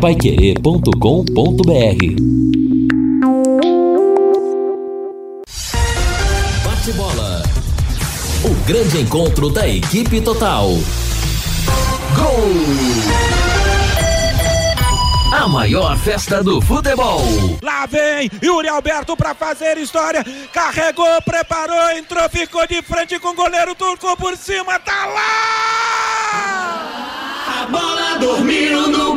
paiquerê.com.br Bate bola. O grande encontro da equipe total. Gol! A maior festa do futebol. Lá vem Yuri Alberto para fazer história. Carregou, preparou, entrou, ficou de frente com o goleiro turco por cima. Tá lá! A bola dormiu no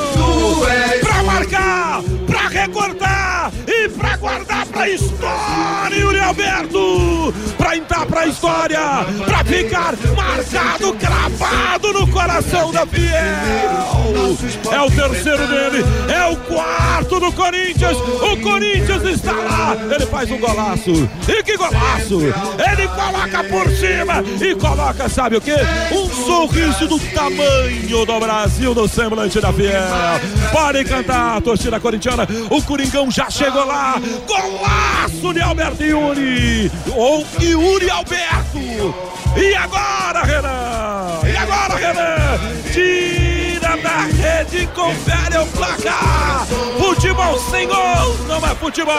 Pra marcar, pra recortar e pra guardar pra história, Yuri Alberto! Pra entrar pra história, pra ficar marcado, cravado no coração da Fiel! É o terceiro dele, é o quarto do Corinthians! O Corinthians está lá! Ele faz um golaço! E que golaço! Ele coloca por cima e coloca, sabe o que? Um sorriso do tamanho do Brasil no semblante da Fiel! Pode cantar, torcida corintiana. O Coringão já chegou lá. Golaço de Alberto Yuri. Ou Yuri Alberto. E agora, Renan? E agora, Renan? Tira da rede confere o placar. Futebol sem gol não é futebol.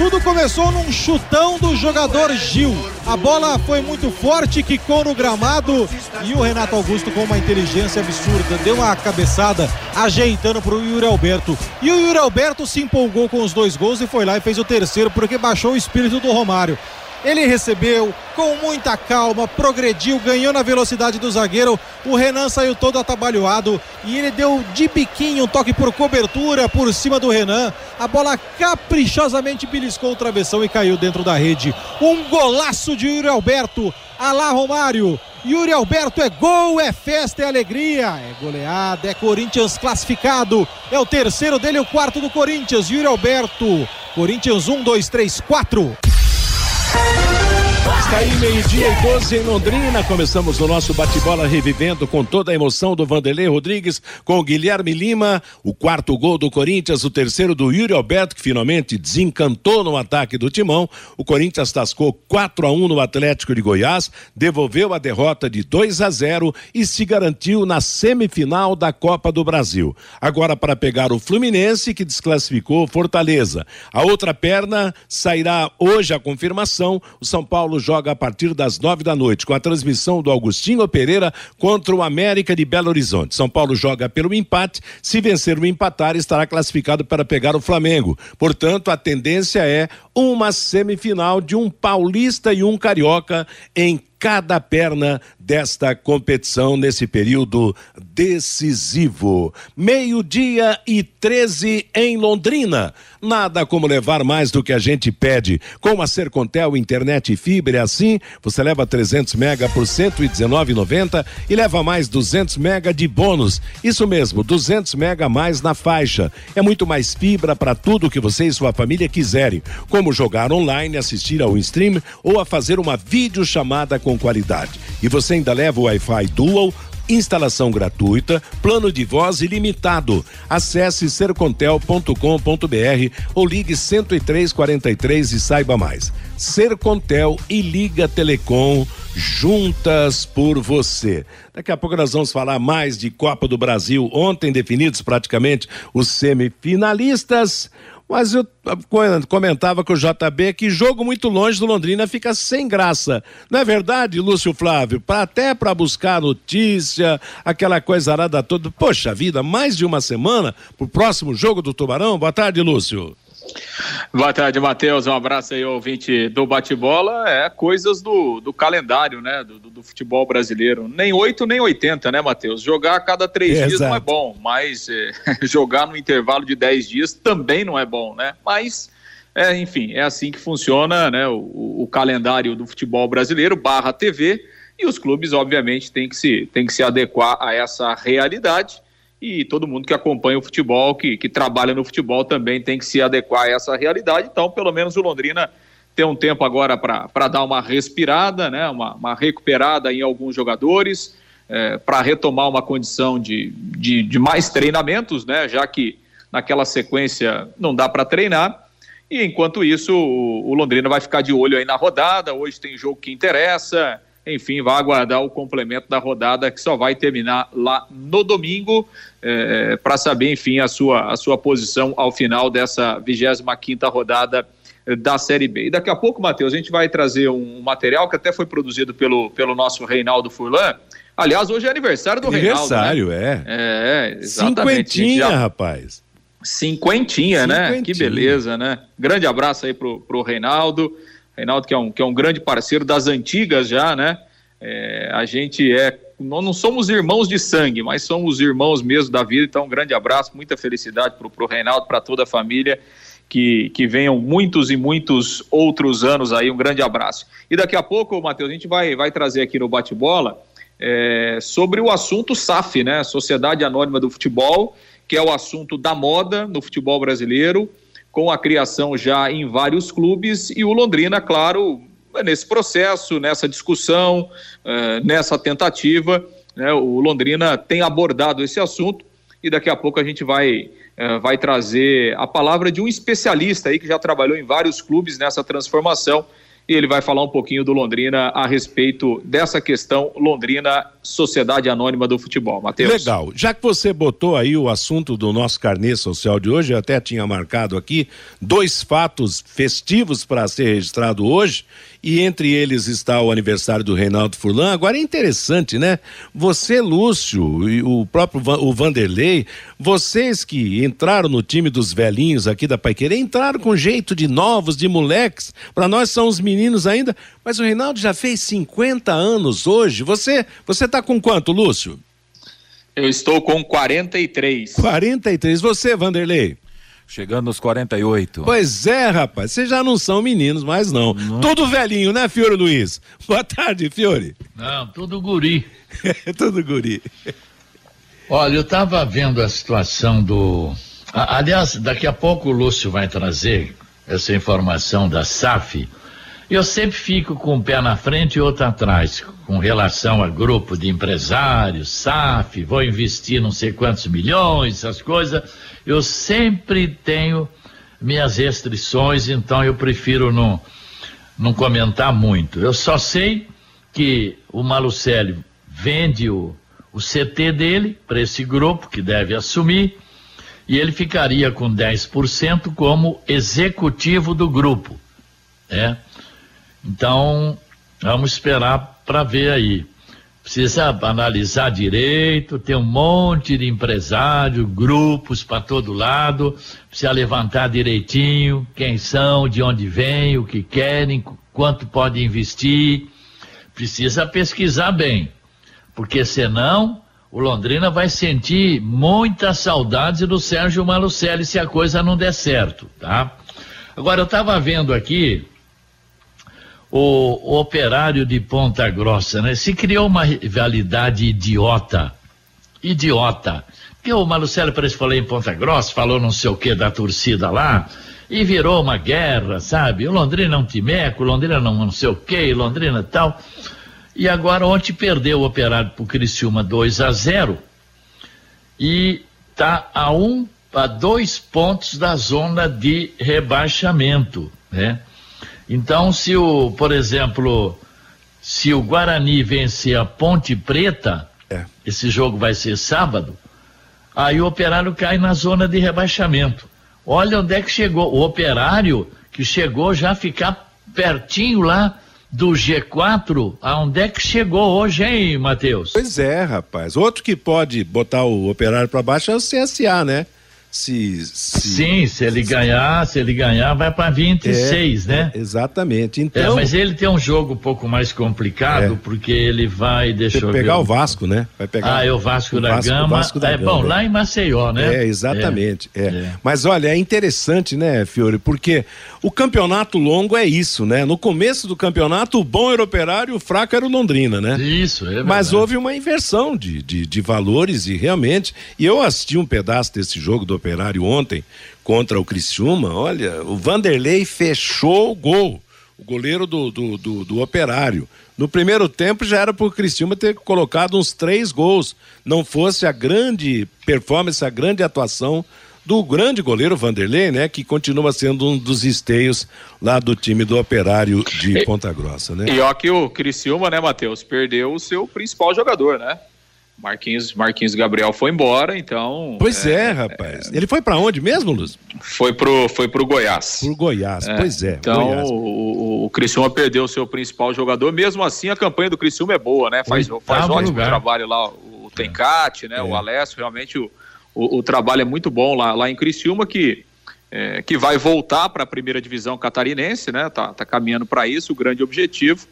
Tudo começou num chutão do jogador Gil. A bola foi muito forte, quicou no gramado e o Renato Augusto, com uma inteligência absurda, deu uma cabeçada ajeitando para o Yuri Alberto. E o Yuri Alberto se empolgou com os dois gols e foi lá e fez o terceiro porque baixou o espírito do Romário. Ele recebeu com muita calma, progrediu, ganhou na velocidade do zagueiro. O Renan saiu todo atabalhoado e ele deu de biquinho um toque por cobertura por cima do Renan. A bola caprichosamente beliscou o travessão e caiu dentro da rede. Um golaço de Yuri Alberto. Alá Romário. Yuri Alberto é gol, é festa, é alegria, é goleada, é Corinthians classificado. É o terceiro dele, o quarto do Corinthians. Yuri Alberto. Corinthians 1, 2, 3, 4. Thank you. Está aí meio-dia e 12 em Londrina. Começamos o nosso bate-bola revivendo com toda a emoção do Vanderlei Rodrigues, com o Guilherme Lima, o quarto gol do Corinthians, o terceiro do Yuri Alberto, que finalmente desencantou no ataque do Timão. O Corinthians tascou 4 a 1 no Atlético de Goiás, devolveu a derrota de 2 a 0 e se garantiu na semifinal da Copa do Brasil. Agora para pegar o Fluminense, que desclassificou Fortaleza. A outra perna sairá hoje a confirmação. O São Paulo joga a partir das nove da noite, com a transmissão do Augustinho Pereira contra o América de Belo Horizonte. São Paulo joga pelo empate. Se vencer o empatar, estará classificado para pegar o Flamengo. Portanto, a tendência é uma semifinal de um paulista e um carioca em cada perna desta competição nesse período decisivo. Meio-dia e 13 em Londrina. Nada como levar mais do que a gente pede. Com a Sercontel internet e fibra é assim, você leva 300 mega por 119,90 e leva mais 200 mega de bônus. Isso mesmo, 200 mega mais na faixa. É muito mais fibra para tudo que você e sua família quiserem, como jogar online, assistir ao stream ou a fazer uma videochamada com qualidade. E você ainda leva o Wi-Fi Dual instalação gratuita, plano de voz ilimitado. Acesse sercontel.com.br ou ligue 10343 e saiba mais. Sercontel e Liga Telecom juntas por você. Daqui a pouco nós vamos falar mais de Copa do Brasil, ontem definidos praticamente os semifinalistas. Mas eu comentava com o JB que jogo muito longe do Londrina fica sem graça. Não é verdade, Lúcio Flávio? Pra, até para buscar notícia, aquela coisa arada toda. Poxa vida, mais de uma semana pro próximo jogo do Tubarão? Boa tarde, Lúcio. Boa tarde, Matheus. Um abraço aí, ouvinte do bate-bola. É coisas do, do calendário, né? Do, do futebol brasileiro. Nem 8, nem 80, né, Matheus? Jogar a cada três é, dias exato. não é bom, mas é, jogar no intervalo de 10 dias também não é bom, né? Mas. É, enfim, é assim que funciona né, o, o calendário do futebol brasileiro, barra TV, e os clubes, obviamente, têm que se, têm que se adequar a essa realidade e todo mundo que acompanha o futebol, que, que trabalha no futebol também tem que se adequar a essa realidade. Então, pelo menos o Londrina tem um tempo agora para dar uma respirada, né, uma, uma recuperada em alguns jogadores, é, para retomar uma condição de, de, de, mais treinamentos, né, já que naquela sequência não dá para treinar. E enquanto isso, o, o Londrina vai ficar de olho aí na rodada. Hoje tem jogo que interessa enfim, vai aguardar o complemento da rodada que só vai terminar lá no domingo é, para saber, enfim, a sua, a sua posição ao final dessa 25 quinta rodada da Série B. E daqui a pouco, Matheus, a gente vai trazer um material que até foi produzido pelo, pelo nosso Reinaldo Furlan. Aliás, hoje é aniversário do aniversário, Reinaldo. Aniversário, né? é. É, exatamente. Cinquentinha, já... rapaz. Cinquentinha, né? Que beleza, né? Grande abraço aí pro, pro Reinaldo. Reinaldo, que é um, que é um grande parceiro das antigas já, né? É, a gente é. Nós não somos irmãos de sangue, mas somos irmãos mesmo da vida. Então, um grande abraço, muita felicidade para o Reinaldo, para toda a família. Que, que venham muitos e muitos outros anos aí. Um grande abraço. E daqui a pouco, Matheus, a gente vai, vai trazer aqui no bate-bola é, sobre o assunto SAF, né? Sociedade Anônima do Futebol, que é o assunto da moda no futebol brasileiro com a criação já em vários clubes e o Londrina, claro, nesse processo, nessa discussão, uh, nessa tentativa, né, o Londrina tem abordado esse assunto e daqui a pouco a gente vai, uh, vai trazer a palavra de um especialista aí que já trabalhou em vários clubes nessa transformação e ele vai falar um pouquinho do Londrina a respeito dessa questão Londrina Sociedade Anônima do Futebol. Matheus. Legal. Já que você botou aí o assunto do nosso carnê social de hoje, eu até tinha marcado aqui dois fatos festivos para ser registrado hoje e entre eles está o aniversário do Reinaldo Furlan. Agora é interessante, né? Você, Lúcio, e o próprio o Vanderlei, vocês que entraram no time dos velhinhos aqui da Paiquerê, entraram com jeito de novos, de moleques. Para nós são os meninos ainda, mas o Reinaldo já fez 50 anos hoje. Você, você tá com quanto, Lúcio? Eu estou com 43. 43. Você, Vanderlei? Chegando nos 48. Pois é, rapaz. Vocês já não são meninos mais, não. não. Tudo velhinho, né, Fiore Luiz? Boa tarde, Fiore. Não, tudo guri. tudo guri. Olha, eu estava vendo a situação do. Aliás, daqui a pouco o Lúcio vai trazer essa informação da SAF. Eu sempre fico com um pé na frente e outro atrás, com relação a grupo de empresários, SAF, vou investir não sei quantos milhões, essas coisas eu sempre tenho minhas restrições, então eu prefiro não, não comentar muito. Eu só sei que o Malucelli vende o, o CT dele para esse grupo que deve assumir e ele ficaria com 10% como executivo do grupo. Né? Então, vamos esperar para ver aí. Precisa analisar direito, tem um monte de empresário, grupos para todo lado, precisa levantar direitinho quem são, de onde vêm, o que querem, quanto pode investir. Precisa pesquisar bem, porque senão o Londrina vai sentir muitas saudades do Sérgio Malucelli se a coisa não der certo, tá? Agora eu estava vendo aqui o, o, operário de Ponta Grossa, né? Se criou uma rivalidade idiota. Idiota. Porque o Marcelo parece falou em Ponta Grossa, falou não sei o que da torcida lá, e virou uma guerra, sabe? O Londrina é um timeco, Londrina não, não sei o que, Londrina tal. E agora ontem perdeu o operário pro Criciúma 2 a 0 e tá a um a dois pontos da zona de rebaixamento, né? Então, se o, por exemplo, se o Guarani vencer a Ponte Preta, é. esse jogo vai ser sábado, aí o operário cai na zona de rebaixamento. Olha onde é que chegou. O operário que chegou já ficar pertinho lá do G4, aonde é que chegou hoje, hein, Matheus? Pois é, rapaz. Outro que pode botar o operário para baixo é o CSA, né? Se, se, Sim, se ele ganhar, se ele ganhar, vai para 26, é, né? É, exatamente. Então, é, mas ele tem um jogo um pouco mais complicado, é. porque ele vai, deixa eu pegar ver. o Vasco, né? Vai pegar Ah, é o Vasco, o da, Vasco, Gama. Vasco da é Gama. bom, lá em Maceió, né? É, exatamente. É, é. Mas olha, é interessante, né, Fiore? Porque o campeonato longo é isso, né? No começo do campeonato, o bom era o operário, o fraco era o Londrina, né? Isso, é verdade. Mas houve uma inversão de, de, de valores e realmente. E eu assisti um pedaço desse jogo do Operário ontem contra o Criciúma, olha, o Vanderlei fechou o gol, o goleiro do, do, do, do Operário. No primeiro tempo já era para o Criciúma ter colocado uns três gols, não fosse a grande performance, a grande atuação do grande goleiro Vanderlei, né, que continua sendo um dos esteios lá do time do Operário de Ponta Grossa, né? E ó que o Criciúma, né, Matheus, perdeu o seu principal jogador, né? Marquinhos, Marquinhos Gabriel foi embora, então. Pois é, é rapaz. É, Ele foi para onde mesmo, Luz? Foi pro, foi pro Goiás. Pro Goiás, é, pois é. Então Goiás. o, o Criciúma perdeu o seu principal jogador. Mesmo assim, a campanha do Criciúma é boa, né? Faz, faz ótimo lugar. trabalho lá. O Tencate, né? O é. Alessio, realmente o, o, o, trabalho é muito bom lá, lá em Criciúma, que, é, que vai voltar para a primeira divisão catarinense, né? Tá, tá caminhando para isso, o grande objetivo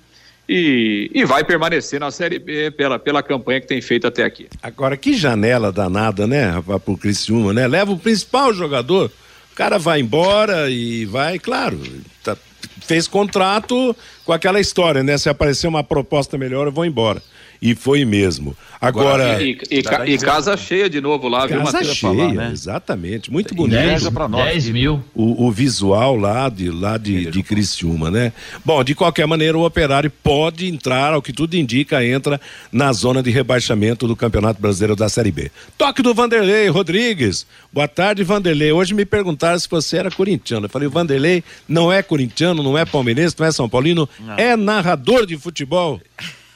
e, e vai permanecer na Série B pela, pela campanha que tem feito até aqui. Agora, que janela danada, né, para o Criciúma, né? Leva o principal jogador, o cara vai embora e vai, claro, tá, fez contrato com aquela história, né? Se aparecer uma proposta melhor, eu vou embora e foi mesmo. Agora. E, e, e, e casa cheia de novo lá, casa viu, Matheus? cheia, falar, né? exatamente. Muito bonito. 10, 10 mil. O, o, visual lá de, lá de, de Criciúma, né? Bom, de qualquer maneira, o operário pode entrar, ao que tudo indica, entra na zona de rebaixamento do Campeonato Brasileiro da Série B. Toque do Vanderlei Rodrigues. Boa tarde, Vanderlei. Hoje me perguntaram se você era corintiano. Eu falei, o Vanderlei não é corintiano, não é palmeirense, não é São Paulino, não. é narrador de futebol.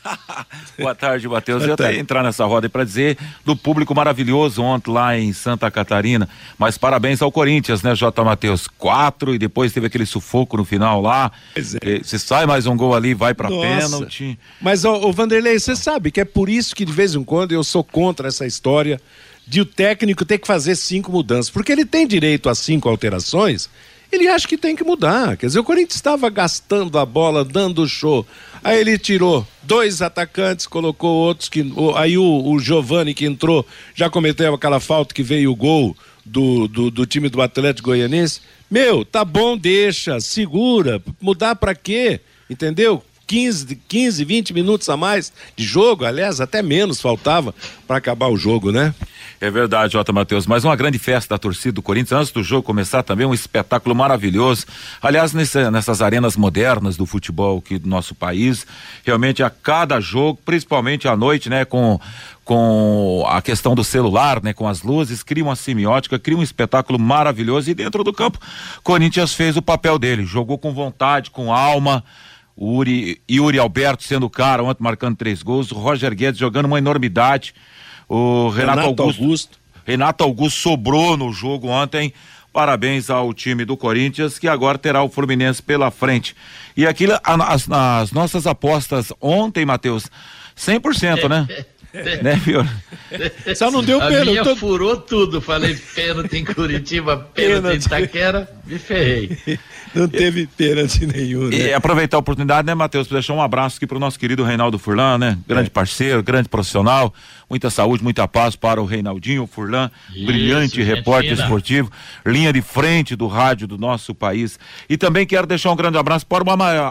Boa tarde, Matheus. Eu até entrar nessa roda para dizer do público maravilhoso ontem lá em Santa Catarina. Mas parabéns ao Corinthians, né, J. Matheus? Quatro e depois teve aquele sufoco no final lá. É. Se sai mais um gol ali, vai para pênalti. Mas, o Vanderlei, você sabe que é por isso que de vez em quando eu sou contra essa história de o técnico ter que fazer cinco mudanças. Porque ele tem direito a cinco alterações ele acha que tem que mudar. Quer dizer, o Corinthians estava gastando a bola, dando show. Aí ele tirou dois atacantes, colocou outros que. Aí o, o Giovani que entrou já cometeu aquela falta que veio o gol do, do, do time do Atlético Goianense. Meu, tá bom, deixa, segura. Mudar para quê? Entendeu? 15, 15, 20 minutos a mais de jogo, aliás, até menos faltava para acabar o jogo, né? É verdade, Jota Matheus. Mas uma grande festa da torcida do Corinthians. Antes do jogo começar também, um espetáculo maravilhoso. Aliás, nessas arenas modernas do futebol aqui do nosso país, realmente a cada jogo, principalmente à noite, né, com com a questão do celular, né, com as luzes, cria uma semiótica, cria um espetáculo maravilhoso e dentro do campo, Corinthians fez o papel dele, jogou com vontade, com alma, o Uri, Yuri Alberto sendo o cara, ontem marcando três gols, o Roger Guedes jogando uma enormidade, o Renato, Renato Augusto, Augusto. Renato Augusto sobrou no jogo ontem. Parabéns ao time do Corinthians, que agora terá o Fluminense pela frente. E aquilo, as, as nossas apostas ontem, Matheus, 100%, né? né, Fiora? Só não deu pênalti. A minha tô... furou tudo. Falei pênalti em Curitiba, pênalti, em Itaquera, me ferrei. Não teve pênalti nenhum, né? E aproveitar a oportunidade, né, Matheus, para deixar um abraço aqui para o nosso querido Reinaldo Furlan, né? Grande é. parceiro, grande profissional, muita saúde, muita paz para o Reinaldinho Furlan, Isso, brilhante repórter fina. esportivo, linha de frente do rádio do nosso país. E também quero deixar um grande abraço para o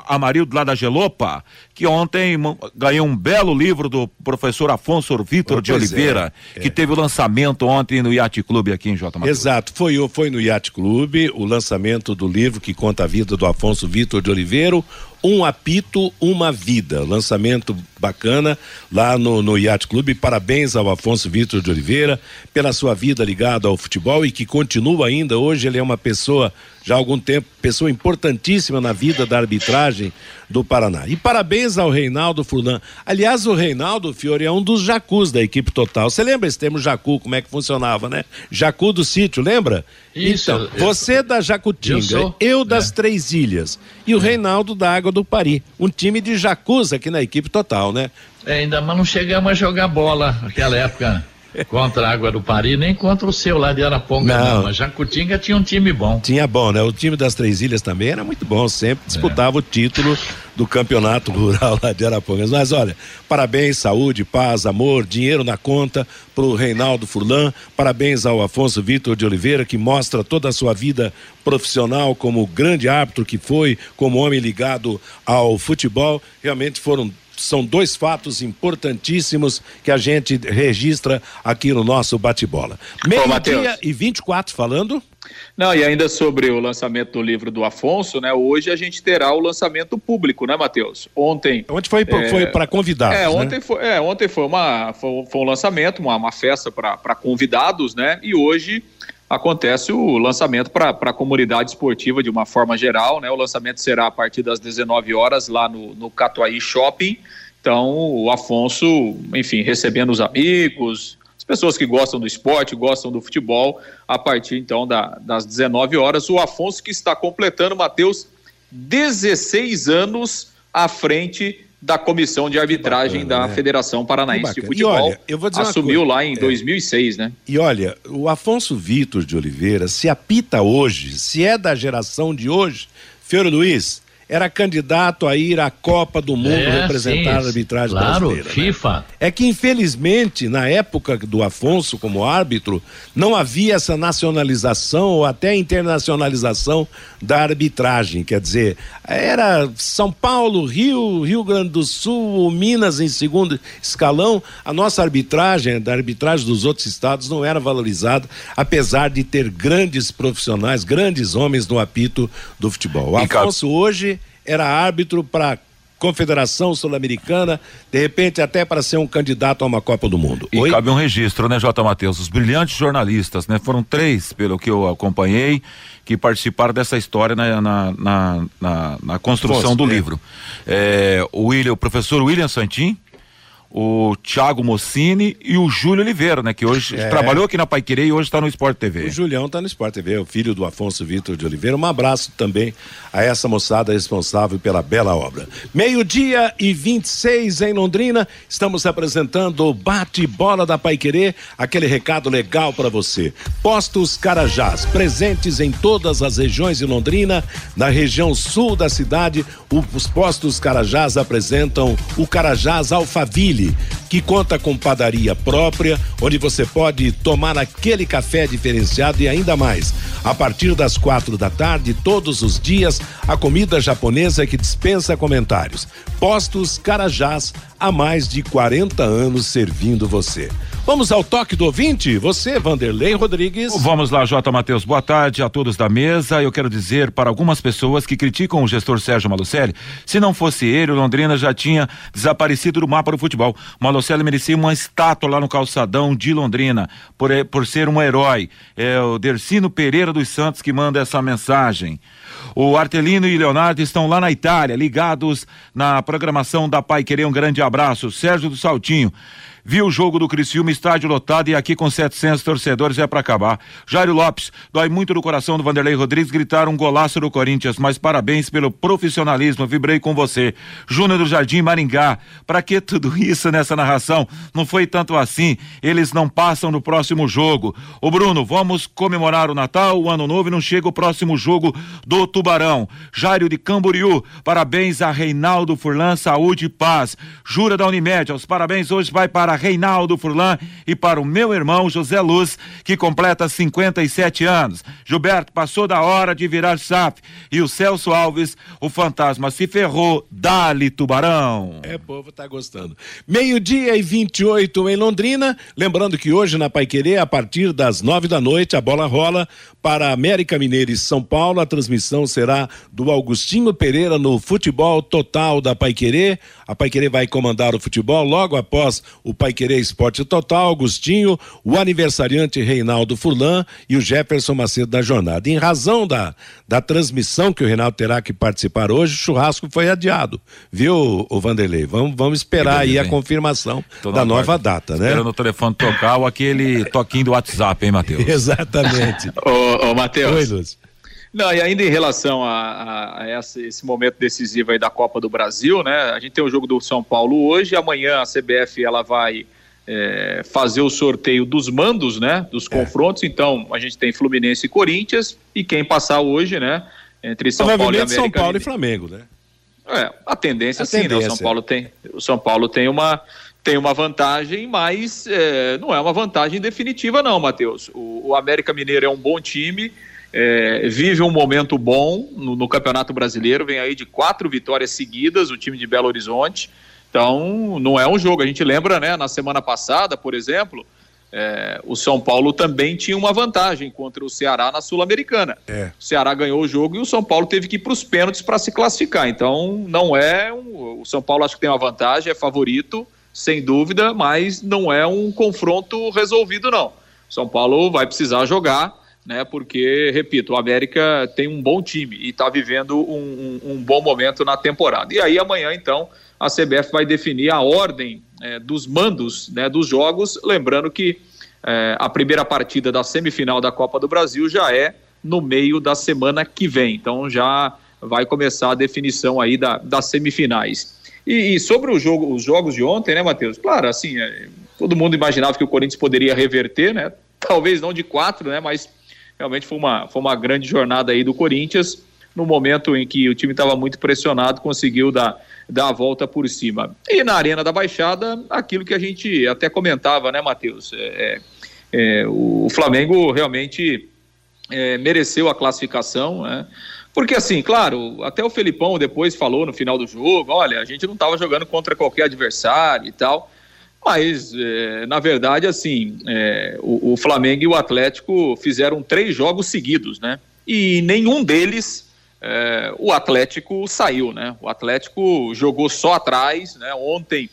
Amarildo lá da Gelopa, que ontem ganhou um belo livro do professor Afonso Vitor oh, de Oliveira, é, é. que teve o lançamento ontem no Yacht Clube aqui em J. Matheus. Exato, foi, foi no Yacht Clube o lançamento do livro que conta a vida do Afonso Vitor de Oliveira, um apito, uma vida. Lançamento bacana lá no, no Yacht Clube. Parabéns ao Afonso Vitor de Oliveira pela sua vida ligada ao futebol e que continua ainda. Hoje ele é uma pessoa, já há algum tempo, pessoa importantíssima na vida da arbitragem do Paraná. E parabéns ao Reinaldo Furlan. Aliás, o Reinaldo Fiore é um dos jacus da equipe total. Você lembra esse termo jacu, como é que funcionava, né? Jacu do sítio, lembra? Isso. Então, eu, você é da Jacutinga, eu, sou, eu das é. Três Ilhas e o é. Reinaldo da Água do Pari. Um time de jacus aqui na equipe total, né? É, ainda mas não chegamos a jogar bola naquela época. Contra a Água do Pari, nem contra o seu lá de Araponga, não. não. Mas Jacutinga tinha um time bom. Tinha bom, né? O time das Três Ilhas também era muito bom, sempre disputava é. o título do campeonato rural lá de Arapongas. Mas olha, parabéns, saúde, paz, amor, dinheiro na conta pro Reinaldo Furlan. Parabéns ao Afonso Vitor de Oliveira, que mostra toda a sua vida profissional como grande árbitro que foi, como homem ligado ao futebol. Realmente foram são dois fatos importantíssimos que a gente registra aqui no nosso bate-bola. Meio-dia e 24 falando. Não, e ainda sobre o lançamento do livro do Afonso, né? Hoje a gente terá o lançamento público, né, Matheus? Ontem. Ontem foi, é, foi para convidados. É, né? ontem, né? foi, é, ontem foi, uma, foi, foi um lançamento, uma, uma festa para convidados, né? E hoje acontece o lançamento para a comunidade esportiva de uma forma geral, né? O lançamento será a partir das 19 horas lá no, no Catuaí Shopping. Então, o Afonso, enfim, recebendo os amigos, as pessoas que gostam do esporte, gostam do futebol, a partir então da, das 19 horas. O Afonso que está completando, Matheus, 16 anos à frente da comissão de arbitragem bacana, da né? Federação Paranaense de Futebol. Olha, eu vou dizer assumiu lá em é. 2006, né? E olha, o Afonso Vitor de Oliveira se apita hoje, se é da geração de hoje, Fiore Luiz, era candidato a ir à Copa do Mundo é, representar sim, a arbitragem claro, brasileira. Né? FIFA. Né? É que, infelizmente, na época do Afonso como árbitro, não havia essa nacionalização ou até internacionalização da arbitragem. Quer dizer, era São Paulo, Rio, Rio Grande do Sul, Minas em segundo escalão. A nossa arbitragem, da arbitragem dos outros estados, não era valorizada, apesar de ter grandes profissionais, grandes homens no apito do futebol. O Afonso hoje era árbitro para Confederação Sul-Americana, de repente até para ser um candidato a uma Copa do Mundo. E Oi? cabe um registro, né, J. Matheus? Os brilhantes jornalistas, né? Foram três, pelo que eu acompanhei, que participaram dessa história na, na, na, na, na construção do é. livro. É, o, William, o professor William Santin, o Thiago Mossini e o Júlio Oliveira, né? Que hoje é. trabalhou aqui na Paiquerê e hoje está no Sport TV. O Julião está no Sport TV, o filho do Afonso Vitor de Oliveira. Um abraço também a essa moçada responsável pela bela obra. Meio-dia e 26 em Londrina, estamos apresentando o bate-bola da Paiquerê, aquele recado legal para você. Postos Carajás, presentes em todas as regiões de Londrina, na região sul da cidade, os postos Carajás apresentam o Carajás Alfaville que conta com padaria própria, onde você pode tomar aquele café diferenciado e ainda mais. A partir das quatro da tarde, todos os dias, a comida japonesa que dispensa comentários. Postos Carajás, há mais de 40 anos servindo você. Vamos ao toque do ouvinte? Você, Vanderlei Rodrigues. Vamos lá, J. Matheus. Boa tarde a todos da mesa. Eu quero dizer para algumas pessoas que criticam o gestor Sérgio Malucelli, se não fosse ele, o Londrina já tinha desaparecido do mapa do futebol. O Malucelli merecia uma estátua lá no calçadão de Londrina, por, por ser um herói. É o Dercino Pereira dos Santos que manda essa mensagem. O Artelino e Leonardo estão lá na Itália, ligados na programação da Pai Querer. Um grande abraço. Sérgio do Saltinho. Viu o jogo do Criciúma, estádio lotado e aqui com 700 torcedores é para acabar. Jairo Lopes, dói muito no coração do Vanderlei Rodrigues gritar um golaço do Corinthians, mas parabéns pelo profissionalismo, vibrei com você. Júnior do Jardim Maringá, para que tudo isso nessa narração? Não foi tanto assim, eles não passam no próximo jogo. O Bruno, vamos comemorar o Natal, o Ano Novo e não chega o próximo jogo do Tubarão. Jairo de Camboriú, parabéns a Reinaldo Furlan, saúde e paz. Jura da Unimed, os parabéns hoje vai para para Reinaldo Furlan e para o meu irmão José Luz, que completa 57 anos. Gilberto passou da hora de virar SAF. E o Celso Alves, o fantasma se ferrou, dali Tubarão. É, povo tá gostando. Meio-dia e 28 em Londrina. Lembrando que hoje na Paiquerê, a partir das nove da noite, a bola rola para América Mineira e São Paulo. A transmissão será do Augustinho Pereira no futebol total da Paiquerê. A Paiquerê vai comandar o futebol logo após o Pai Querer Esporte Total, Agostinho, o aniversariante Reinaldo Furlan e o Jefferson Macedo da jornada. Em razão da, da transmissão que o Reinaldo terá que participar hoje, o churrasco foi adiado. Viu, o Vanderlei? Vamos, vamos esperar aí a confirmação Tô da nova data, né? Esperando o telefone tocar ou aquele toquinho do WhatsApp, hein, Matheus? Exatamente. Ô, ô Matheus. Oi, Lúcio. Não, e ainda em relação a, a, a esse, esse, momento decisivo aí da Copa do Brasil, né? A gente tem o jogo do São Paulo hoje, amanhã a CBF ela vai é, fazer o sorteio dos mandos, né? Dos é. confrontos. Então, a gente tem Fluminense e Corinthians, e quem passar hoje, né? Entre São Paulo e América. São Paulo e Flamengo, né? É, a tendência a sim, tendência. né? O São Paulo tem, o São Paulo tem uma tem uma vantagem, mas é, não é uma vantagem definitiva, não, Matheus. O, o América Mineiro é um bom time, é, vive um momento bom no, no, Campeonato Brasileiro, vem aí de quatro vitórias seguidas, o time de Belo Horizonte. Então, não é um jogo. A gente lembra, né, na semana passada, por exemplo, é, o São Paulo também tinha uma vantagem contra o Ceará na Sul-Americana. É. O Ceará ganhou o jogo e o São Paulo teve que ir para os pênaltis para se classificar. Então, não é. Um, o São Paulo acho que tem uma vantagem, é favorito sem dúvida, mas não é um confronto resolvido, não. São Paulo vai precisar jogar, né? Porque, repito, o América tem um bom time e está vivendo um, um, um, bom momento na temporada. E aí amanhã, então, a CBF vai definir a ordem é, dos mandos né, dos jogos, lembrando que é, a primeira partida da semifinal da Copa do Brasil já é no meio da semana que vem. Então já vai começar a definição aí da, das semifinais. E, e, sobre jogo, os jogos de ontem, né, Matheus? Claro, assim, é, todo mundo imaginava que o Corinthians poderia reverter, né? Talvez não de quatro, né? Mas realmente foi uma, foi uma grande jornada aí do Corinthians. No momento em que o time estava muito pressionado, conseguiu dar, dar a volta por cima. E na Arena da Baixada, aquilo que a gente até comentava, né, Matheus? É, é, o Flamengo realmente é, mereceu a classificação, né? Porque, assim, claro, até o Felipão depois falou no final do jogo: olha, a gente não estava jogando contra qualquer adversário e tal. Mas, é, na verdade, assim, é, o, o, Flamengo e o Atlético fizeram três jogos seguidos, né? E nenhum deles é, o Atlético saiu, né? O Atlético jogou só atrás, né? Ontem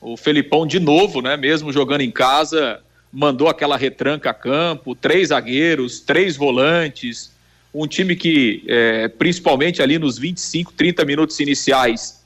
o Felipão de novo, né? Mesmo jogando em casa, mandou aquela retranca a campo, três zagueiros, três volantes, um time que, é, principalmente ali nos 25, 30 minutos iniciais,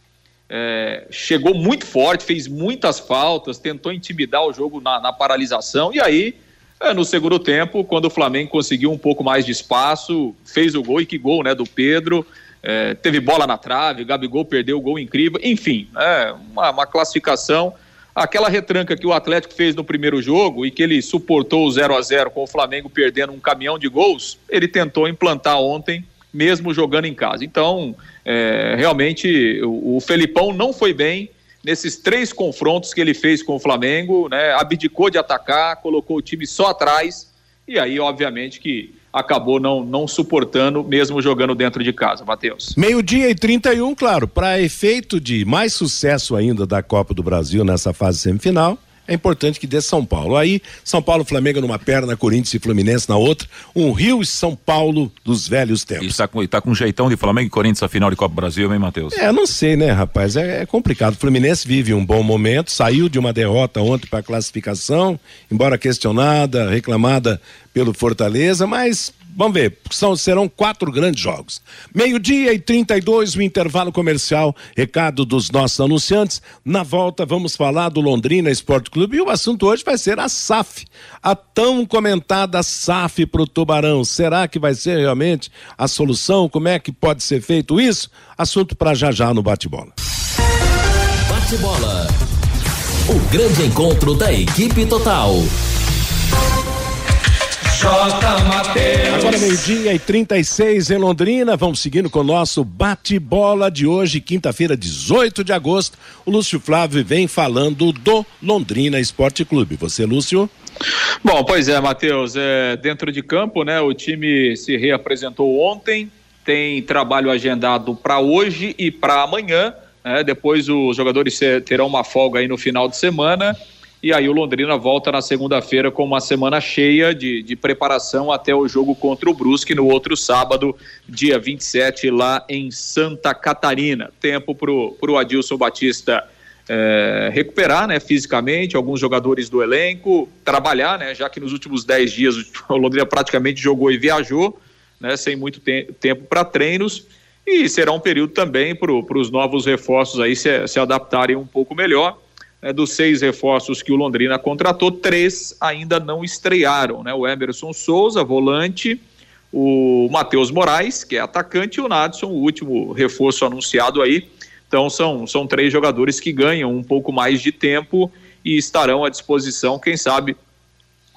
é, chegou muito forte, fez muitas faltas, tentou intimidar o jogo na, na paralisação, e aí, é, no segundo tempo, quando o Flamengo conseguiu um pouco mais de espaço, fez o gol, e que gol, né, do Pedro, é, teve bola na trave, Gabigol perdeu o gol incrível, enfim, é, uma, uma classificação. Aquela retranca que o Atlético fez no primeiro jogo e que ele suportou o 0 a 0 com o Flamengo perdendo um caminhão de gols, ele tentou implantar ontem, mesmo jogando em casa. Então, é, realmente, o, o Felipão não foi bem nesses três confrontos que ele fez com o Flamengo, né? Abdicou de atacar, colocou o time só atrás, e aí, obviamente, que acabou não, não suportando, mesmo jogando dentro de casa, Matheus. Meio-dia e 31, claro, para efeito de mais sucesso ainda da Copa do Brasil nessa fase semifinal é importante que dê São Paulo. Aí, São Paulo, Flamengo numa perna, Corinthians e Fluminense na outra. Um Rio e São Paulo dos velhos tempos. E está com, tá com um jeitão de Flamengo e Corinthians a final de Copa do Brasil, hein, Matheus? É, não sei, né, rapaz? É, é complicado. O Fluminense vive um bom momento, saiu de uma derrota ontem para a classificação, embora questionada, reclamada pelo Fortaleza, mas Vamos ver, são, serão quatro grandes jogos. Meio-dia e 32, o intervalo comercial. Recado dos nossos anunciantes. Na volta, vamos falar do Londrina Esporte Clube e o assunto hoje vai ser a SAF. A tão comentada SAF para o Tubarão. Será que vai ser realmente a solução? Como é que pode ser feito isso? Assunto para já já no bate-bola. Bate-bola. O grande encontro da equipe total. Agora meio-dia e 36 em Londrina. Vamos seguindo com o nosso bate-bola de hoje, quinta-feira, 18 de agosto. O Lúcio Flávio vem falando do Londrina Esporte Clube. Você, Lúcio? Bom, pois é, Matheus. É, dentro de campo, né? O time se reapresentou ontem, tem trabalho agendado para hoje e para amanhã. Né, depois os jogadores terão uma folga aí no final de semana e aí o Londrina volta na segunda-feira com uma semana cheia de, de preparação até o jogo contra o Brusque no outro sábado, dia 27, lá em Santa Catarina. Tempo para o Adilson Batista é, recuperar né, fisicamente alguns jogadores do elenco, trabalhar, né, já que nos últimos 10 dias o Londrina praticamente jogou e viajou, né, sem muito te tempo para treinos. E será um período também para os novos reforços aí se, se adaptarem um pouco melhor né, dos seis reforços que o Londrina contratou, três ainda não estrearam, né? O Emerson Souza, volante, o Matheus Moraes, que é atacante, e o Nadson, o último reforço anunciado aí. Então são, são três jogadores que ganham um pouco mais de tempo e estarão à disposição, quem sabe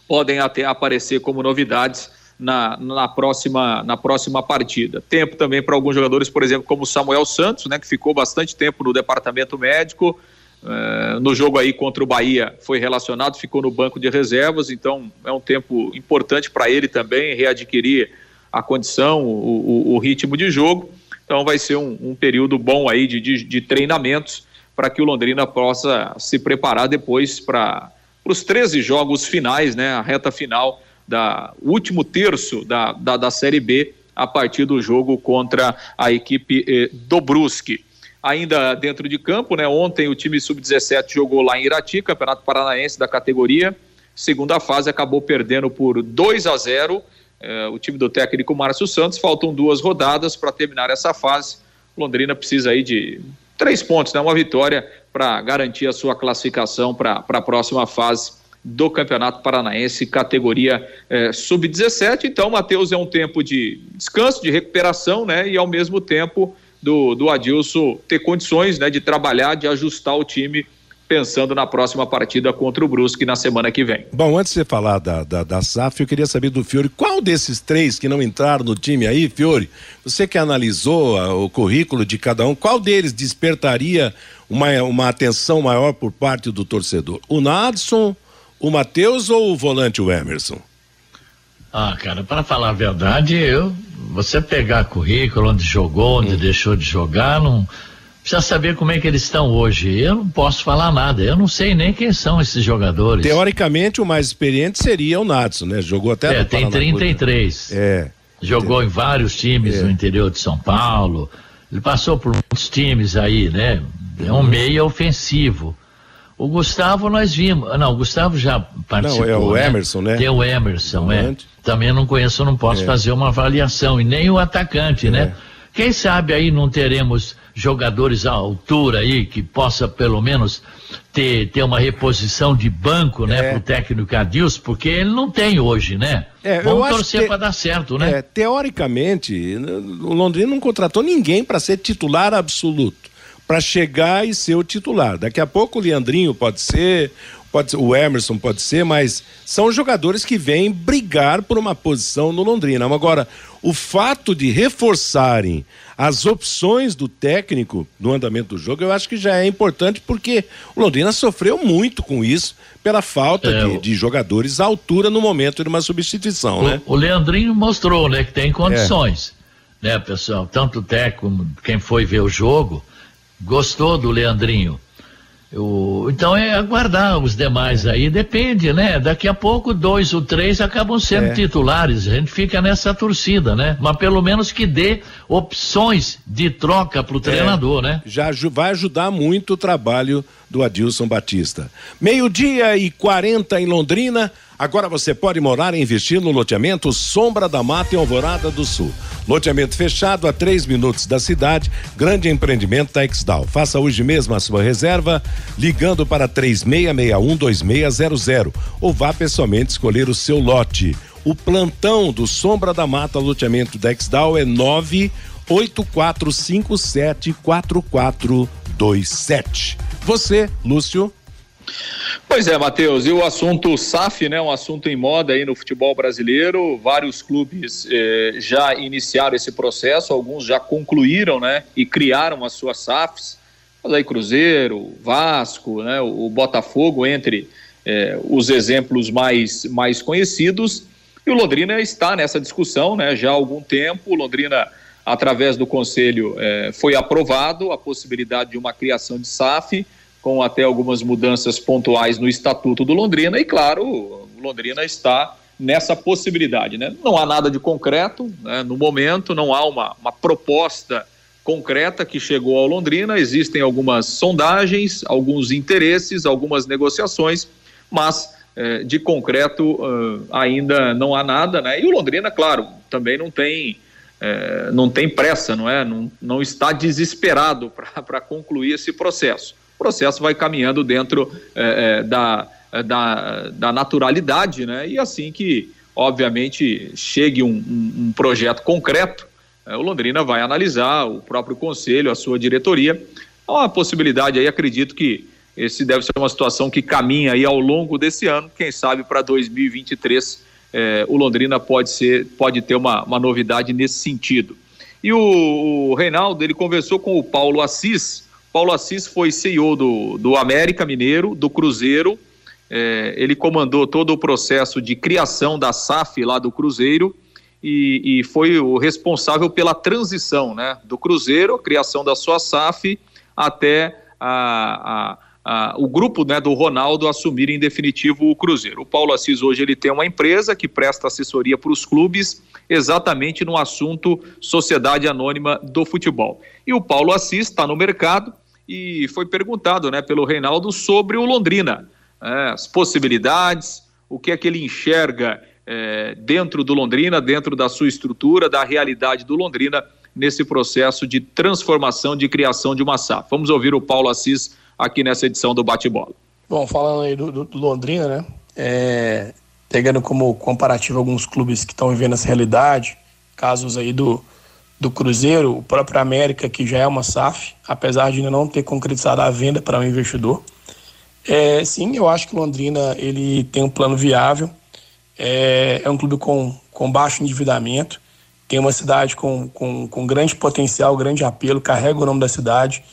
podem até aparecer como novidades na, na, próxima, na próxima partida. Tempo também para alguns jogadores, por exemplo, como Samuel Santos, né, que ficou bastante tempo no departamento médico. Uh, no jogo aí contra o Bahia foi relacionado, ficou no banco de reservas, então é um tempo importante para ele também readquirir a condição, o, o, o, ritmo de jogo. Então vai ser um, um período bom aí de, de, de treinamentos para que o Londrina possa se preparar depois para os 13 jogos finais, né, a reta final da último terço da, da, da Série B a partir do jogo contra a equipe eh, do Brusque. Ainda dentro de campo, né? Ontem o time sub-17 jogou lá em Irati, Campeonato Paranaense da categoria. Segunda fase acabou perdendo por 2 a 0. Eh, o time do técnico Márcio Santos. Faltam duas rodadas para terminar essa fase. Londrina precisa aí de três pontos, né? Uma vitória para garantir a sua classificação para a próxima fase do Campeonato Paranaense, categoria eh, sub-17. Então, Matheus, é um tempo de descanso, de recuperação, né? E ao mesmo tempo do, do Adilson ter condições né, de trabalhar, de ajustar o time pensando na próxima partida contra o Brusque na semana que vem. Bom, antes de você falar da, da, da SAF, eu queria saber do Fiore, qual desses três que não entraram no time aí, Fiore, você que analisou a, o currículo de cada um, qual deles despertaria uma, uma atenção maior por parte do torcedor? O Nadson, o Matheus ou o volante o Emerson? Ah, cara, para falar a verdade, eu, você pegar currículo, onde jogou, onde hum. deixou de jogar, não precisa saber como é que eles estão hoje. Eu não posso falar nada, eu não sei nem quem são esses jogadores. Teoricamente, o mais experiente seria o Natson, né? Jogou até É, tem 33. É. Jogou em vários times é. no interior de São Paulo. Ele passou por muitos times aí, né? É um uhum. meia ofensivo. O Gustavo nós vimos. Não, o Gustavo já participou. Não, é o né? Emerson, né? Tem o Emerson, é. Também não conheço, não posso é. fazer uma avaliação. E nem o atacante, né? é. né? Quem sabe aí não teremos jogadores à altura aí que possa pelo menos ter, ter uma reposição de banco, né, é. pro técnico Adilson, porque ele não tem hoje, né? É, Vamos torcer para dar certo, né? É, teoricamente, o Londrina não contratou ninguém para ser titular absoluto para chegar e ser o titular. Daqui a pouco o Leandrinho pode ser, pode ser, o Emerson pode ser, mas são jogadores que vêm brigar por uma posição no Londrina. Agora, o fato de reforçarem as opções do técnico no andamento do jogo, eu acho que já é importante porque o Londrina sofreu muito com isso pela falta é, de, de, jogadores à altura no momento de uma substituição, o, né? O Leandrinho mostrou, né, que tem condições, é. né, pessoal? Tanto o técnico quem foi ver o jogo, Gostou do Leandrinho? Eu, então é aguardar os demais aí, depende, né? Daqui a pouco dois ou três acabam sendo é. titulares, a gente fica nessa torcida, né? Mas pelo menos que dê opções de troca para o é. treinador, né? Já vai ajudar muito o trabalho do Adilson Batista. Meio-dia e 40 em Londrina. Agora você pode morar e investir no loteamento Sombra da Mata em Alvorada do Sul. Loteamento fechado a três minutos da cidade, grande empreendimento da Exdal. Faça hoje mesmo a sua reserva ligando para 36612600 ou vá pessoalmente escolher o seu lote. O plantão do Sombra da Mata Loteamento da Exdal é 984574427. Você, Lúcio. Pois é, Matheus, e o assunto SAF, né, um assunto em moda aí no futebol brasileiro, vários clubes eh, já iniciaram esse processo, alguns já concluíram, né, e criaram as suas SAFs, mas aí Cruzeiro, Vasco, né, o Botafogo, entre eh, os exemplos mais, mais conhecidos, e o Londrina está nessa discussão, né, já há algum tempo, o Londrina, através do Conselho, eh, foi aprovado a possibilidade de uma criação de SAF, com até algumas mudanças pontuais no Estatuto do Londrina, e claro, o Londrina está nessa possibilidade. Né? Não há nada de concreto né? no momento, não há uma, uma proposta concreta que chegou ao Londrina, existem algumas sondagens, alguns interesses, algumas negociações, mas eh, de concreto ainda não há nada, né? E o Londrina, claro, também não tem eh, não tem pressa, não é? Não, não está desesperado para concluir esse processo processo vai caminhando dentro é, é, da, da, da, naturalidade, né? E assim que, obviamente, chegue um, um, um projeto concreto, é, o Londrina vai analisar, o próprio conselho, a sua diretoria. Há uma possibilidade aí, acredito que esse deve ser uma situação que caminha aí ao longo desse ano, quem sabe para 2023 é, o Londrina pode ser, pode ter uma, uma novidade nesse sentido. E o, o, Reinaldo, ele conversou com o Paulo Assis. Paulo Assis foi CEO do, do América Mineiro, do Cruzeiro. É, ele comandou todo o processo de criação da SAF lá do Cruzeiro e, e foi o responsável pela transição né, do Cruzeiro, criação da sua SAF, até a, a o grupo né, do Ronaldo assumir em definitivo o Cruzeiro. O Paulo Assis hoje ele tem uma empresa que presta assessoria para os clubes exatamente no assunto Sociedade Anônima do Futebol. E o Paulo Assis está no mercado e foi perguntado né, pelo Reinaldo sobre o Londrina, é, as possibilidades, o que é que ele enxerga é, dentro do Londrina, dentro da sua estrutura, da realidade do Londrina nesse processo de transformação, de criação de uma SAF. Vamos ouvir o Paulo Assis aqui nessa edição do Bate-Bola. Bom, falando aí do, do, do Londrina, né? É, pegando como comparativo alguns clubes que estão vivendo essa realidade, casos aí do, do Cruzeiro, o próprio América, que já é uma SAF, apesar de ainda não ter concretizado a venda para um investidor. É, sim, eu acho que Londrina ele tem um plano viável, é, é um clube com, com baixo endividamento, tem uma cidade com, com, com grande potencial, grande apelo, carrega o nome da cidade.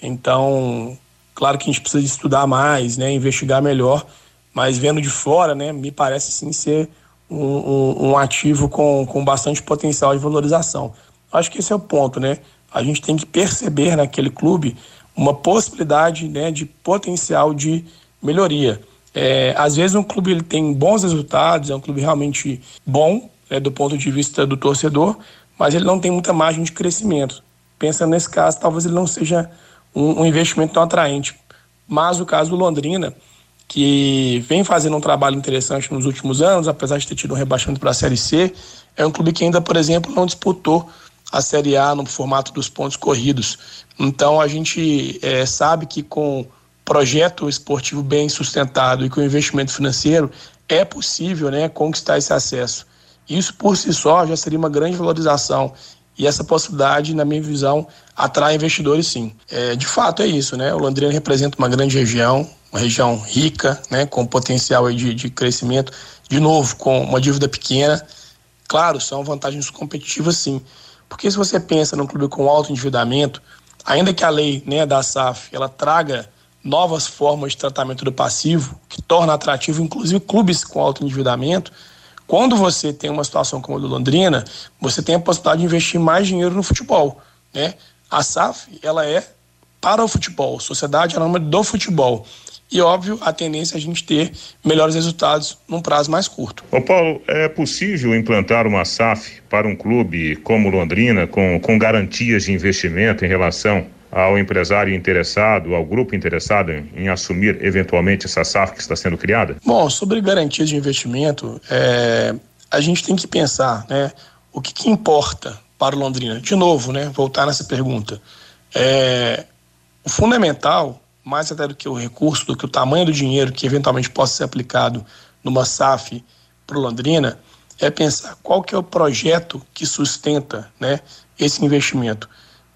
Então, Claro que a gente precisa estudar mais, né, investigar melhor, mas vendo de fora, né, me parece sim ser um, um, um ativo com, com bastante potencial de valorização. Acho que esse é o ponto, né? A gente tem que perceber naquele clube uma possibilidade né, de potencial de melhoria. É, às vezes um clube ele tem bons resultados, é um clube realmente bom né, do ponto de vista do torcedor, mas ele não tem muita margem de crescimento. Pensando nesse caso, talvez ele não seja um, um investimento tão atraente. Mas o caso do Londrina, que vem fazendo um trabalho interessante nos últimos anos, apesar de ter tido um rebaixamento para a Série C, é um clube que ainda, por exemplo, não disputou a Série A no formato dos pontos corridos. Então a gente é, sabe que com projeto esportivo bem sustentado e com investimento financeiro é possível né, conquistar esse acesso. Isso por si só já seria uma grande valorização e essa possibilidade, na minha visão, atrai investidores sim. É, de fato é isso, né? O Londrina representa uma grande região, uma região rica, né, com potencial de, de crescimento, de novo, com uma dívida pequena. Claro, são vantagens competitivas sim. Porque se você pensa num clube com alto endividamento, ainda que a lei né, da SAF ela traga novas formas de tratamento do passivo, que torna atrativo inclusive clubes com alto endividamento, quando você tem uma situação como a do Londrina, você tem a possibilidade de investir mais dinheiro no futebol, né? A SAF, ela é para o futebol, Sociedade Anônima do Futebol. E, óbvio, a tendência é a gente ter melhores resultados num prazo mais curto. Ô Paulo, é possível implantar uma SAF para um clube como Londrina, com, com garantias de investimento em relação ao empresário interessado, ao grupo interessado em assumir eventualmente essa SAF que está sendo criada? Bom, sobre garantias de investimento, é, a gente tem que pensar, né? O que, que, importa para Londrina? De novo, né? Voltar nessa pergunta. É, o fundamental, mais até do que o recurso, do que o tamanho do dinheiro que eventualmente possa ser aplicado numa SAF para Londrina, é pensar qual que é o projeto que sustenta, né? Esse investimento.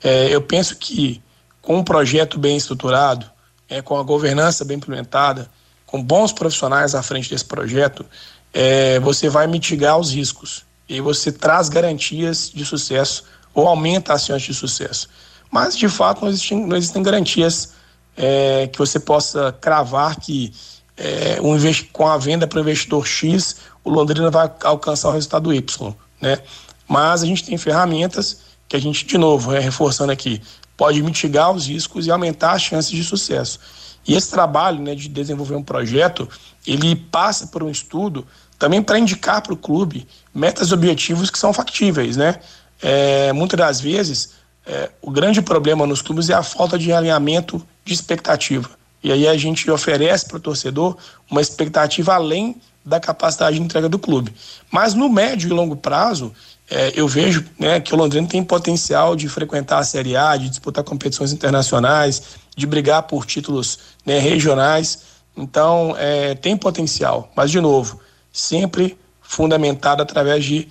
É, eu penso que com um projeto bem estruturado, é, com a governança bem implementada, com bons profissionais à frente desse projeto, é, você vai mitigar os riscos e você traz garantias de sucesso ou aumenta as chances de sucesso. Mas, de fato, não existem, não existem garantias é, que você possa cravar que é, um com a venda para o investidor X, o Londrina vai alcançar o resultado Y. Né? Mas a gente tem ferramentas que a gente, de novo, é, reforçando aqui, pode mitigar os riscos e aumentar as chances de sucesso. E esse trabalho né, de desenvolver um projeto, ele passa por um estudo também para indicar para o clube metas e objetivos que são factíveis. Né? É, muitas das vezes, é, o grande problema nos clubes é a falta de alinhamento de expectativa. E aí a gente oferece para o torcedor uma expectativa além da capacidade de entrega do clube. Mas no médio e longo prazo, é, eu vejo né, que o Londrina tem potencial de frequentar a Série A, de disputar competições internacionais, de brigar por títulos né, regionais. Então, é, tem potencial, mas, de novo, sempre fundamentado através de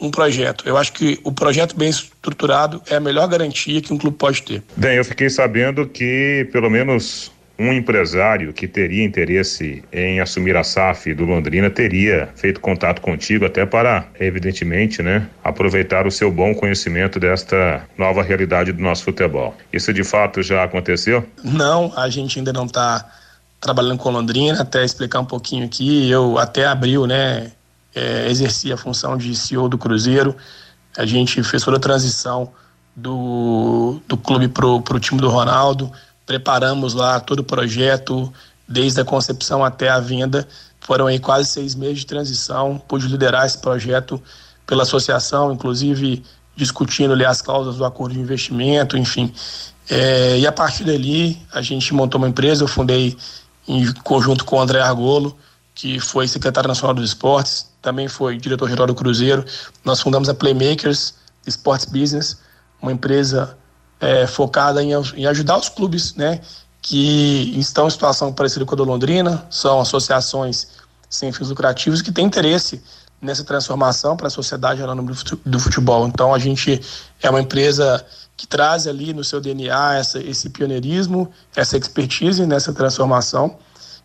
um projeto. Eu acho que o projeto bem estruturado é a melhor garantia que um clube pode ter. Bem, eu fiquei sabendo que pelo menos um empresário que teria interesse em assumir a SAF do Londrina teria feito contato contigo até para, evidentemente, né, aproveitar o seu bom conhecimento desta nova realidade do nosso futebol. Isso de fato já aconteceu? Não, a gente ainda não está trabalhando com Londrina, até explicar um pouquinho aqui, eu até abril, né, é, exerci a função de CEO do Cruzeiro, a gente fez toda a transição do, do clube pro, pro time do Ronaldo, preparamos lá todo o projeto, desde a concepção até a venda. Foram aí quase seis meses de transição. Pude liderar esse projeto pela associação, inclusive discutindo ali as causas do acordo de investimento, enfim. É, e a partir dali, a gente montou uma empresa, eu fundei em conjunto com o André Argolo, que foi secretário nacional dos esportes, também foi diretor-geral do Cruzeiro. Nós fundamos a Playmakers Sports Business, uma empresa é, focada em, em, ajudar os clubes né, que estão em situação parecida com a do Londrina, são associações sem fins lucrativos que têm interesse nessa transformação para a sociedade anônima do futebol. Então a gente é uma empresa que traz ali no seu DNA essa, esse pioneirismo, essa expertise nessa transformação.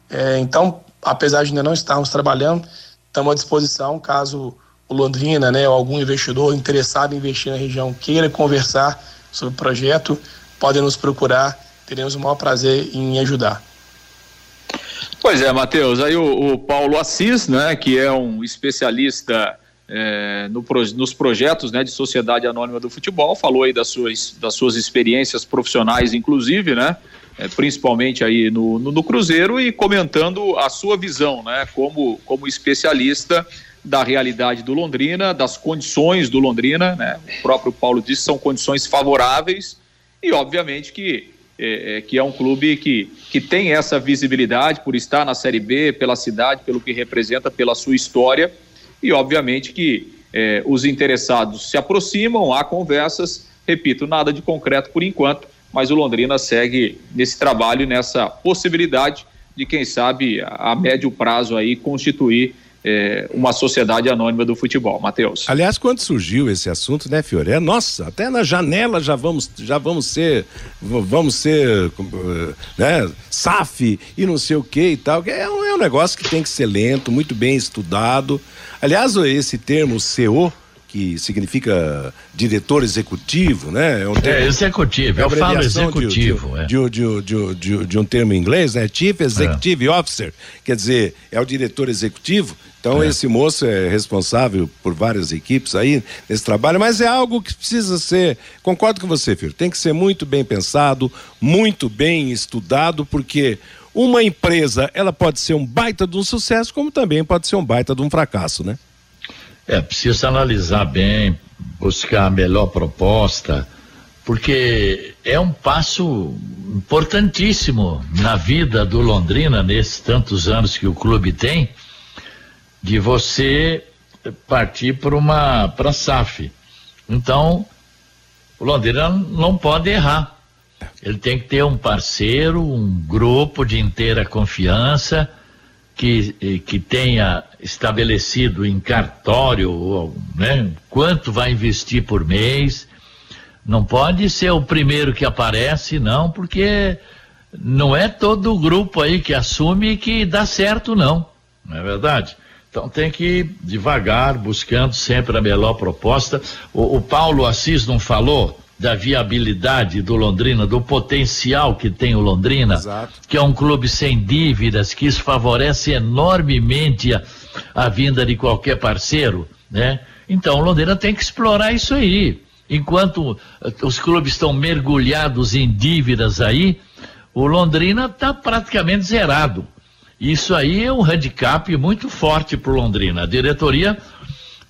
É, então, apesar de ainda não estarmos trabalhando, estamos à disposição caso o Londrina, né, ou algum investidor interessado em investir na região queira conversar sobre o projeto, podem nos procurar, teremos o maior prazer em ajudar. Pois é, Matheus, aí o, o, Paulo Assis, né, que é um especialista é, no, nos projetos né, de Sociedade Anônima do Futebol, falou aí das suas, das suas experiências profissionais, inclusive, né, é, principalmente aí no, no, no, Cruzeiro e comentando a sua visão, né, como, como especialista da realidade do Londrina, das condições do Londrina, né? O próprio Paulo disse são condições favoráveis e obviamente que é, é, que é um clube que, que tem essa visibilidade por estar na Série B, pela cidade, pelo que representa, pela sua história e obviamente que é, os interessados se aproximam, há conversas, repito, nada de concreto por enquanto, mas o Londrina segue nesse trabalho, nessa possibilidade de quem sabe a, a médio prazo aí constituir é, uma sociedade anônima do futebol. Matheus. Aliás, quando surgiu esse assunto, né, Fiore? É, nossa, até na janela já vamos, já vamos ser, vamos ser, né, SAF e não sei o que e tal. É um, é um negócio que tem que ser lento, muito bem estudado. Aliás, esse termo CO, que significa diretor executivo, né? É, um termo, é executivo, é eu falo executivo. De, é. de, de, de, de, um termo em inglês, né? Chief Executive é. Officer, quer dizer, é o diretor executivo. Então, é. esse moço é responsável por várias equipes aí nesse trabalho, mas é algo que precisa ser. Concordo com você, filho. Tem que ser muito bem pensado, muito bem estudado, porque uma empresa, ela pode ser um baita de um sucesso, como também pode ser um baita de um fracasso, né? É, precisa analisar bem, buscar a melhor proposta, porque é um passo importantíssimo na vida do Londrina, nesses tantos anos que o clube tem, de você partir para uma para SAF. Então, o Londrina não pode errar. Ele tem que ter um parceiro, um grupo de inteira confiança que, que tenha estabelecido em cartório né, quanto vai investir por mês. Não pode ser o primeiro que aparece, não, porque não é todo o grupo aí que assume que dá certo, não. Não é verdade? Então tem que ir devagar, buscando sempre a melhor proposta. O, o Paulo Assis não falou da viabilidade do Londrina, do potencial que tem o Londrina, Exato. que é um clube sem dívidas, que isso favorece enormemente a, a vinda de qualquer parceiro, né? Então o Londrina tem que explorar isso aí. Enquanto eh, os clubes estão mergulhados em dívidas aí, o Londrina está praticamente zerado. Isso aí é um handicap muito forte para o Londrina. A diretoria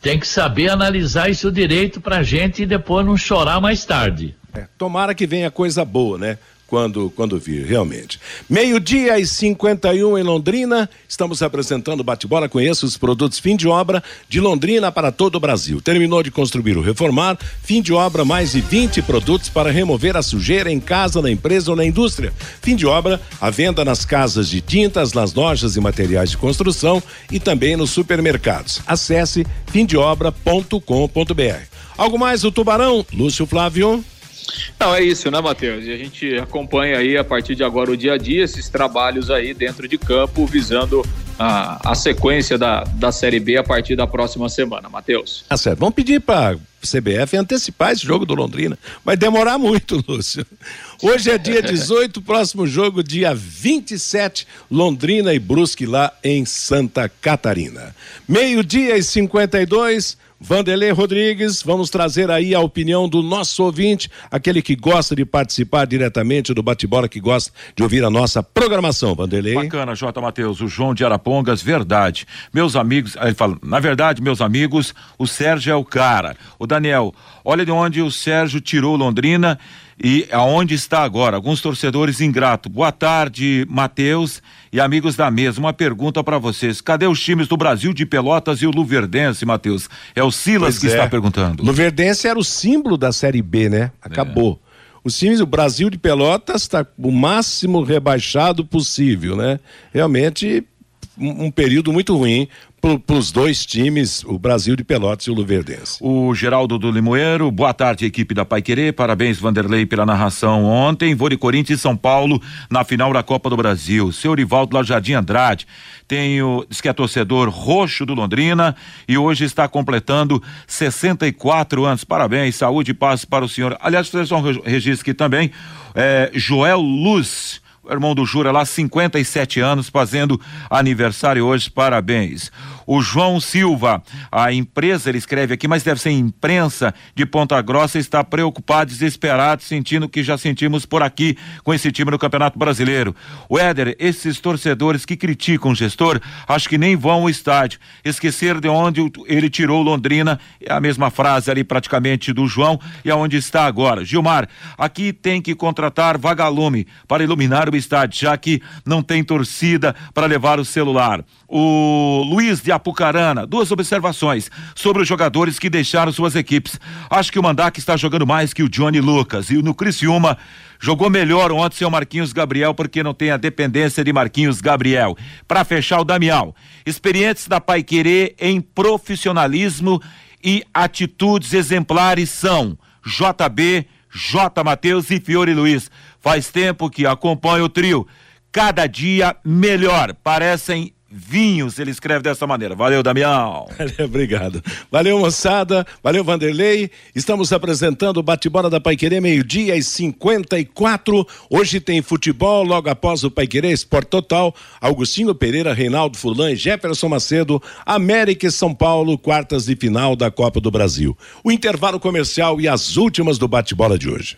tem que saber analisar isso direito para gente e depois não chorar mais tarde. É, tomara que venha coisa boa, né? Quando, quando vir, realmente. Meio-dia e 51 em Londrina, estamos apresentando bate-bola. Conheça os produtos fim de obra de Londrina para todo o Brasil. Terminou de construir ou reformar, fim de obra, mais de 20 produtos para remover a sujeira em casa, na empresa ou na indústria. Fim de obra, a venda nas casas de tintas, nas lojas e materiais de construção e também nos supermercados. Acesse fimdeobra.com.br. Algo mais o Tubarão, Lúcio Flávio? Não, é isso, né, Matheus? E a gente acompanha aí a partir de agora o dia a dia, esses trabalhos aí dentro de campo, visando a, a sequência da, da Série B a partir da próxima semana, Matheus. Tá certo. Vamos pedir para CBF antecipar esse jogo do Londrina. Vai demorar muito, Lúcio. Hoje é dia 18, próximo jogo, dia 27, Londrina e Brusque lá em Santa Catarina. Meio-dia e 52. Vanderlei Rodrigues, vamos trazer aí a opinião do nosso ouvinte, aquele que gosta de participar diretamente do bate-bola, que gosta de ouvir a nossa programação, Vanderlei. Bacana, J. Matheus, o João de Arapongas, verdade. Meus amigos, ele fala, na verdade, meus amigos, o Sérgio é o cara. O Daniel, olha de onde o Sérgio tirou Londrina e aonde está agora. Alguns torcedores ingratos. Boa tarde, Matheus e amigos da mesa. Uma pergunta para vocês: cadê os times do Brasil de Pelotas e o Luverdense, Matheus? É o Silas pois que é. está perguntando. Luverdense era o símbolo da Série B, né? Acabou. É. Os times, o Brasil de Pelotas está o máximo rebaixado possível, né? Realmente um, um período muito ruim para os dois times, o Brasil de Pelotas e o Luverdense. O Geraldo do Limoeiro, boa tarde, equipe da Pai Querer. Parabéns, Vanderlei, pela narração ontem. Vou de Corinthians e São Paulo na final da Copa do Brasil. Seu Rivaldo Lajardim Andrade. Tenho, diz que é torcedor roxo do Londrina e hoje está completando 64 anos. Parabéns, saúde e paz para o senhor. Aliás, fazer um registro aqui também. É, Joel Luz o irmão do Jura lá, 57 anos, fazendo aniversário hoje, parabéns. O João Silva, a empresa, ele escreve aqui, mas deve ser imprensa de Ponta Grossa, está preocupado, desesperado, sentindo o que já sentimos por aqui com esse time no Campeonato Brasileiro. O Éder, esses torcedores que criticam o gestor, acho que nem vão ao estádio. Esquecer de onde ele tirou Londrina, é a mesma frase ali praticamente do João, e aonde está agora. Gilmar, aqui tem que contratar vagalume para iluminar o estádio, já que não tem torcida para levar o celular. O Luiz de Apucarana, duas observações sobre os jogadores que deixaram suas equipes. Acho que o Mandac está jogando mais que o Johnny Lucas e no Criciúma jogou melhor ontem seu Marquinhos Gabriel porque não tem a dependência de Marquinhos Gabriel. Para fechar o Damião, experientes da Pai Querer em profissionalismo e atitudes exemplares são JB, J. Matheus e Fiore Luiz. Faz tempo que acompanho o trio. Cada dia melhor. Parecem vinhos, ele escreve dessa maneira. Valeu, Damião. Obrigado. Valeu, moçada. Valeu, Vanderlei. Estamos apresentando o bate-bola da Paiquerê, meio-dia e 54. Hoje tem futebol, logo após o Paiquerê Esporte Total. Augustinho Pereira, Reinaldo Fulan, Jefferson Macedo, América e São Paulo, quartas de final da Copa do Brasil. O intervalo comercial e as últimas do bate-bola de hoje.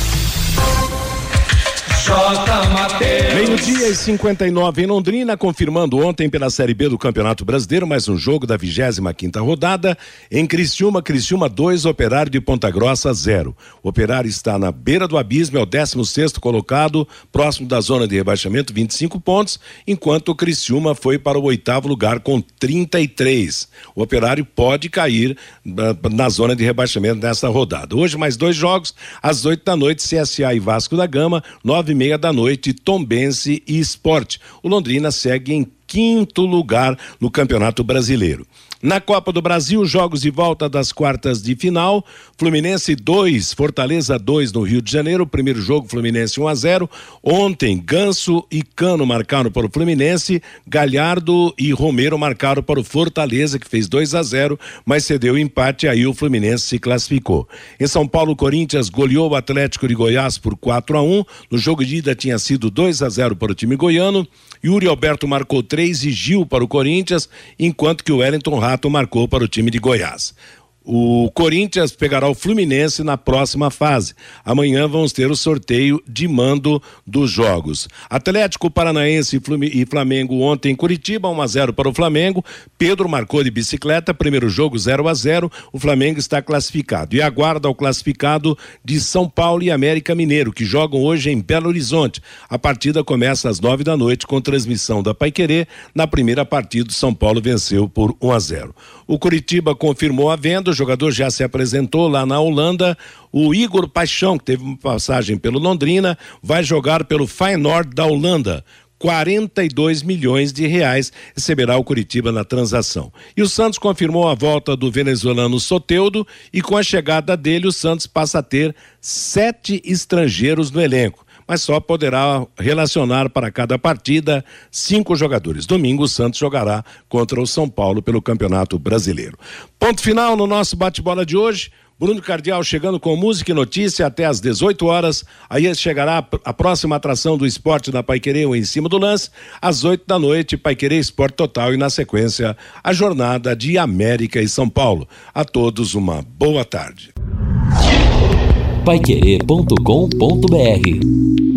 Meio-dia e 59 em Londrina, confirmando ontem pela Série B do Campeonato Brasileiro mais um jogo da 25 quinta rodada. Em Criciúma, Criciúma 2, Operário de Ponta Grossa 0. O Operário está na beira do abismo, é o 16 colocado, próximo da zona de rebaixamento, 25 pontos, enquanto Criciúma foi para o oitavo lugar com 33. O Operário pode cair na, na zona de rebaixamento nessa rodada. Hoje mais dois jogos, às 8 da noite, CSA e Vasco da Gama, 9 meia da noite, Tombense e Esporte. O Londrina segue em quinto lugar no Campeonato Brasileiro. Na Copa do Brasil, jogos de volta das quartas de final. Fluminense 2, Fortaleza 2 no Rio de Janeiro. Primeiro jogo, Fluminense 1 a 0. Ontem, Ganso e Cano marcaram para o Fluminense. Galhardo e Romero marcaram para o Fortaleza, que fez 2 a 0, mas cedeu empate. Aí o Fluminense se classificou. Em São Paulo, Corinthians goleou o Atlético de Goiás por 4 a 1. No jogo de ida tinha sido 2 a 0 para o time goiano. Yuri Alberto marcou 3 e Gil para o Corinthians, enquanto que o Wellington Rato marcou para o time de Goiás. O Corinthians pegará o Fluminense na próxima fase. Amanhã vamos ter o sorteio de mando dos jogos. Atlético Paranaense e Flamengo ontem em Curitiba, 1 a 0 para o Flamengo. Pedro marcou de bicicleta, primeiro jogo 0 a 0. O Flamengo está classificado e aguarda o classificado de São Paulo e América Mineiro, que jogam hoje em Belo Horizonte. A partida começa às nove da noite com transmissão da Paiquerê. Na primeira partida, São Paulo venceu por 1 a 0. O Curitiba confirmou a venda, o jogador já se apresentou lá na Holanda. O Igor Paixão, que teve uma passagem pelo Londrina, vai jogar pelo Feyenoord da Holanda. 42 milhões de reais receberá o Curitiba na transação. E o Santos confirmou a volta do venezuelano Soteudo e com a chegada dele o Santos passa a ter sete estrangeiros no elenco mas só poderá relacionar para cada partida cinco jogadores. Domingo, o Santos jogará contra o São Paulo pelo Campeonato Brasileiro. Ponto final no nosso bate-bola de hoje. Bruno Cardial chegando com música e notícia até às 18 horas. Aí chegará a próxima atração do esporte na Paiquerê, em cima do lance, às 8 da noite, Paiquerê Esporte Total e na sequência a jornada de América e São Paulo. A todos uma boa tarde. Paiquerê.com.br